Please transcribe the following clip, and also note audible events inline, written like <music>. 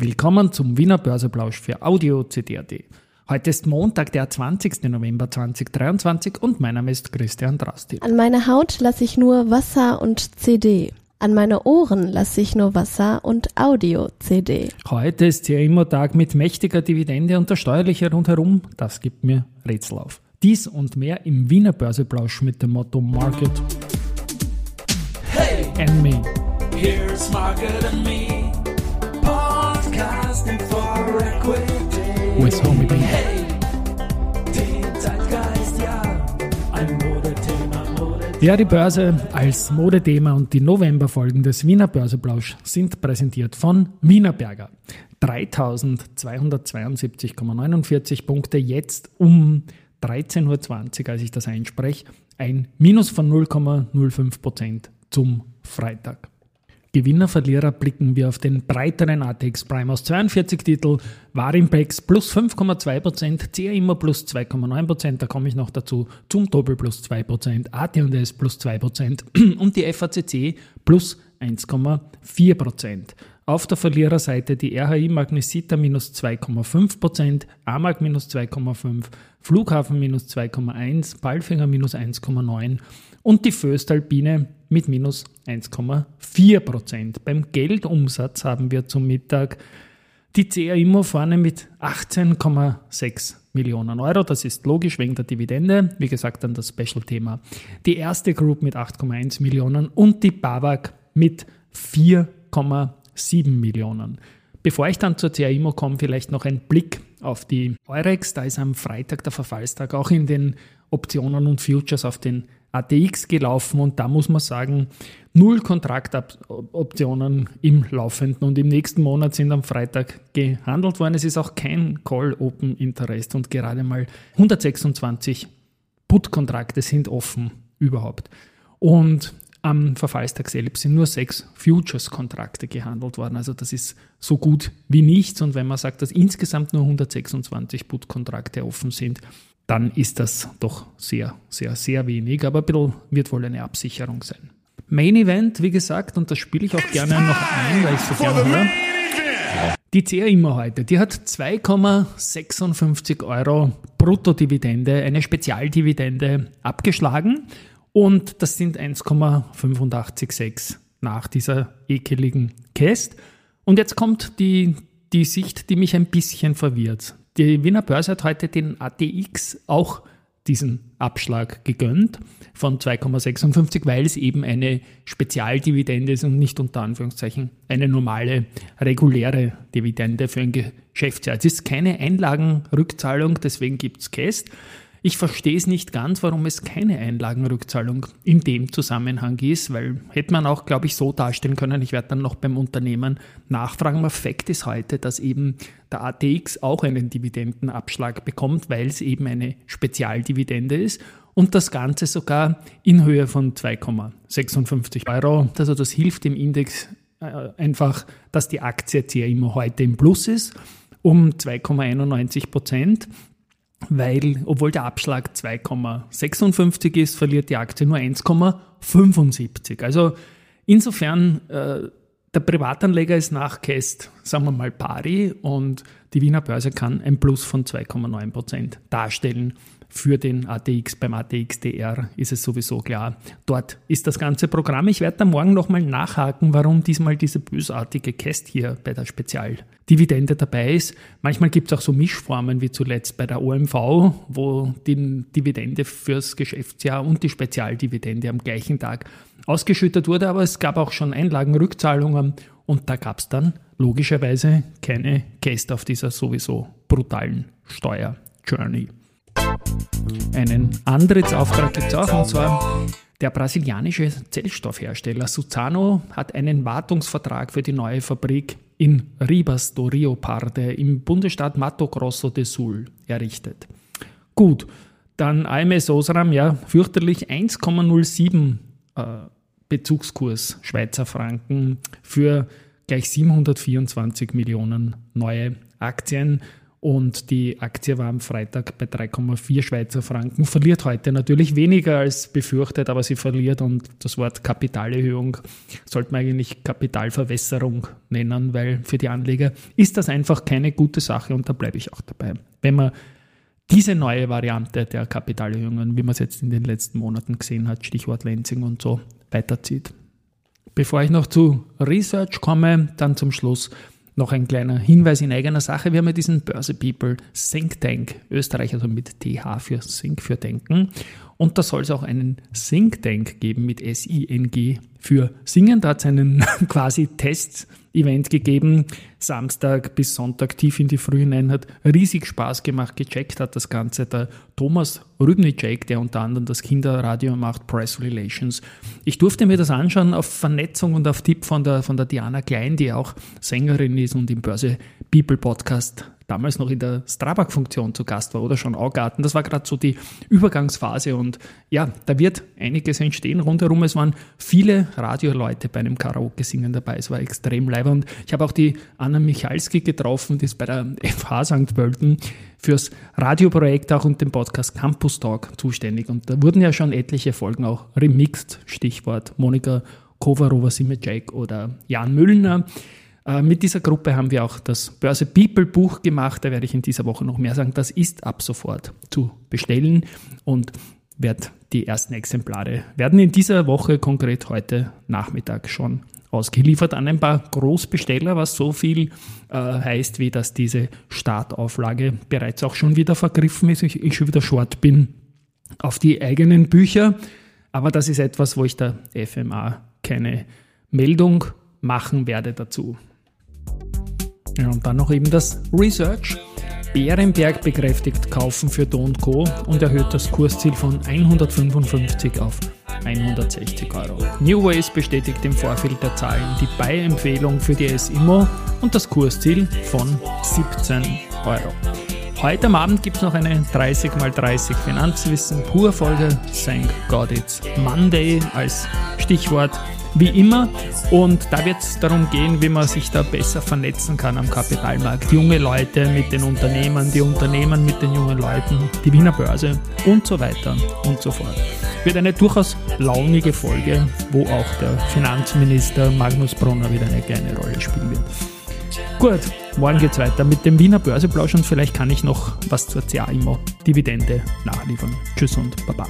Willkommen zum Wiener Börseplausch für Audio CD.at. Heute ist Montag, der 20. November 2023 und mein Name ist Christian Drasti. An meine Haut lasse ich nur Wasser und CD. An meine Ohren lasse ich nur Wasser und Audio-CD. Heute ist ja immer Tag mit mächtiger Dividende und der steuerliche rundherum. Das gibt mir Rätsel auf. Dies und mehr im Wiener Börseplausch mit dem Motto Market Hey, and Me. here's Margaret and me. Ja, die Börse als Modethema und die Novemberfolgen des Wiener Börseplausch sind präsentiert von Wienerberger. 3272,49 Punkte jetzt um 13.20 Uhr, als ich das einspreche. Ein Minus von 0,05 Prozent zum Freitag. Gewinner, Verlierer blicken wir auf den breiteren ATX Prime. Aus 42 Titel, Warimpex plus 5,2%, CA immer plus 2,9%, da komme ich noch dazu, zum Doppel plus 2%, AT&S plus 2% <clears throat> und die FACC plus 1,4%. Auf der Verliererseite die RHI Magnesita minus 2,5%, AMAG minus 2,5%, Flughafen minus 2,1%, Palfinger minus 1,9% und die Föstalpine mit minus 1,4%. Beim Geldumsatz haben wir zum Mittag die CA Immo vorne mit 18,6 Millionen Euro. Das ist logisch wegen der Dividende. Wie gesagt, dann das Special-Thema. Die erste Group mit 8,1 Millionen und die BAWAG mit 4,7 Millionen. Bevor ich dann zur CA Immo komme, vielleicht noch ein Blick auf die Eurex. Da ist am Freitag der Verfallstag auch in den Optionen und Futures auf den ATX gelaufen und da muss man sagen, null Kontraktaboptionen im laufenden und im nächsten Monat sind am Freitag gehandelt worden. Es ist auch kein Call Open Interest und gerade mal 126 Put-Kontrakte sind offen überhaupt. Und am Verfallstag selbst sind nur sechs Futures-Kontrakte gehandelt worden. Also das ist so gut wie nichts. Und wenn man sagt, dass insgesamt nur 126 Put-Kontrakte offen sind, dann ist das doch sehr, sehr, sehr wenig. Aber ein bisschen wird wohl eine Absicherung sein. Main Event, wie gesagt, und das spiele ich auch gerne noch ein, weil ich so gerne höre. Die CR immer heute, die hat 2,56 Euro Bruttodividende, eine Spezialdividende abgeschlagen und das sind 1,856 nach dieser ekeligen Käst. Und jetzt kommt die, die Sicht, die mich ein bisschen verwirrt. Die Wiener Börse hat heute den ATX auch diesen Abschlag gegönnt von 2,56, weil es eben eine Spezialdividende ist und nicht unter Anführungszeichen eine normale, reguläre Dividende für ein Geschäftsjahr. Es ist keine Einlagenrückzahlung, deswegen gibt es Käst. Ich verstehe es nicht ganz, warum es keine Einlagenrückzahlung in dem Zusammenhang ist, weil hätte man auch, glaube ich, so darstellen können. Ich werde dann noch beim Unternehmen nachfragen. Aber Fakt ist heute, dass eben der ATX auch einen Dividendenabschlag bekommt, weil es eben eine Spezialdividende ist und das Ganze sogar in Höhe von 2,56 Euro. Also das hilft dem Index äh, einfach, dass die Aktie jetzt ja immer heute im Plus ist um 2,91 Prozent weil, obwohl der Abschlag 2,56 ist, verliert die Aktie nur 1,75. Also insofern, äh, der Privatanleger ist nach Käst, sagen wir mal, pari und die Wiener Börse kann ein Plus von 2,9 Prozent darstellen. Für den ATX, beim ATXDR ist es sowieso klar. Dort ist das ganze Programm. Ich werde da morgen nochmal nachhaken, warum diesmal diese bösartige Käst hier bei der Spezialdividende dabei ist. Manchmal gibt es auch so Mischformen wie zuletzt bei der OMV, wo die Dividende fürs Geschäftsjahr und die Spezialdividende am gleichen Tag ausgeschüttet wurde, aber es gab auch schon Einlagenrückzahlungen und da gab es dann logischerweise keine Käst auf dieser sowieso brutalen Steuer-Journey. Einen Antrittsauftrag gibt es auch, und zwar der brasilianische Zellstoffhersteller Suzano hat einen Wartungsvertrag für die neue Fabrik in Ribas do Rio Parde im Bundesstaat Mato Grosso do Sul errichtet. Gut, dann AMS Osram, ja, fürchterlich 1,07 äh, Bezugskurs Schweizer Franken für gleich 724 Millionen neue Aktien. Und die Aktie war am Freitag bei 3,4 Schweizer Franken, verliert heute natürlich weniger als befürchtet, aber sie verliert und das Wort Kapitalerhöhung sollte man eigentlich Kapitalverwässerung nennen, weil für die Anleger ist das einfach keine gute Sache und da bleibe ich auch dabei. Wenn man diese neue Variante der Kapitalerhöhungen, wie man es jetzt in den letzten Monaten gesehen hat, Stichwort Lenzing und so, weiterzieht. Bevor ich noch zu Research komme, dann zum Schluss noch ein kleiner Hinweis in eigener Sache. Wir haben ja diesen Börse People Think Tank, Österreich, also mit TH für Think für Denken. Und da soll es auch einen Think Tank geben mit S-I-N-G für Singen. Da hat es einen <laughs> quasi Test-Event gegeben, Samstag bis Sonntag tief in die Früh hinein, hat riesig Spaß gemacht, gecheckt hat das Ganze der Thomas Rübnicek, der unter anderem das Kinderradio macht, Press Relations. Ich durfte mir das anschauen auf Vernetzung und auf Tipp von der, von der Diana Klein, die auch Sängerin ist und im Börse People Podcast damals noch in der Strabag-Funktion zu Gast war oder schon Augarten. Das war gerade so die Übergangsphase und ja, da wird einiges entstehen rundherum. Es waren viele Radioleute bei einem Karaoke-Singen dabei. Es war extrem live und ich habe auch die Anna Michalski getroffen, die ist bei der <laughs> FH St. Pölten fürs Radioprojekt auch und den Podcast Campus Talk zuständig. Und da wurden ja schon etliche Folgen auch remixed, Stichwort Monika Kovarova Simecek oder Jan Müllner. Äh, mit dieser Gruppe haben wir auch das Börse People Buch gemacht. Da werde ich in dieser Woche noch mehr sagen. Das ist ab sofort zu bestellen und wird die ersten Exemplare werden in dieser Woche, konkret heute Nachmittag schon ausgeliefert an ein paar Großbesteller, was so viel äh, heißt, wie dass diese Startauflage bereits auch schon wieder vergriffen ist. Ich, ich schon wieder short bin auf die eigenen Bücher. Aber das ist etwas, wo ich der FMA keine Meldung machen werde dazu. Ja, und dann noch eben das Research. Bärenberg bekräftigt Kaufen für Do Co. und erhöht das Kursziel von 155 auf 160 Euro. New Ways bestätigt im Vorfeld der Zahlen die Buy-Empfehlung für die S-Immo und das Kursziel von 17 Euro. Heute am Abend gibt es noch eine 30x30 Finanzwissen pur Folge. Thank God it's Monday als Stichwort wie immer. Und da wird es darum gehen, wie man sich da besser vernetzen kann am Kapitalmarkt. Junge Leute mit den Unternehmern, die Unternehmen mit den jungen Leuten, die Wiener Börse und so weiter und so fort. Wird eine durchaus launige Folge, wo auch der Finanzminister Magnus Brunner wieder eine kleine Rolle spielen wird. Gut, morgen geht's weiter mit dem Wiener Börseplausch und vielleicht kann ich noch was zur CA-Immo Dividende nachliefern. Tschüss und Baba.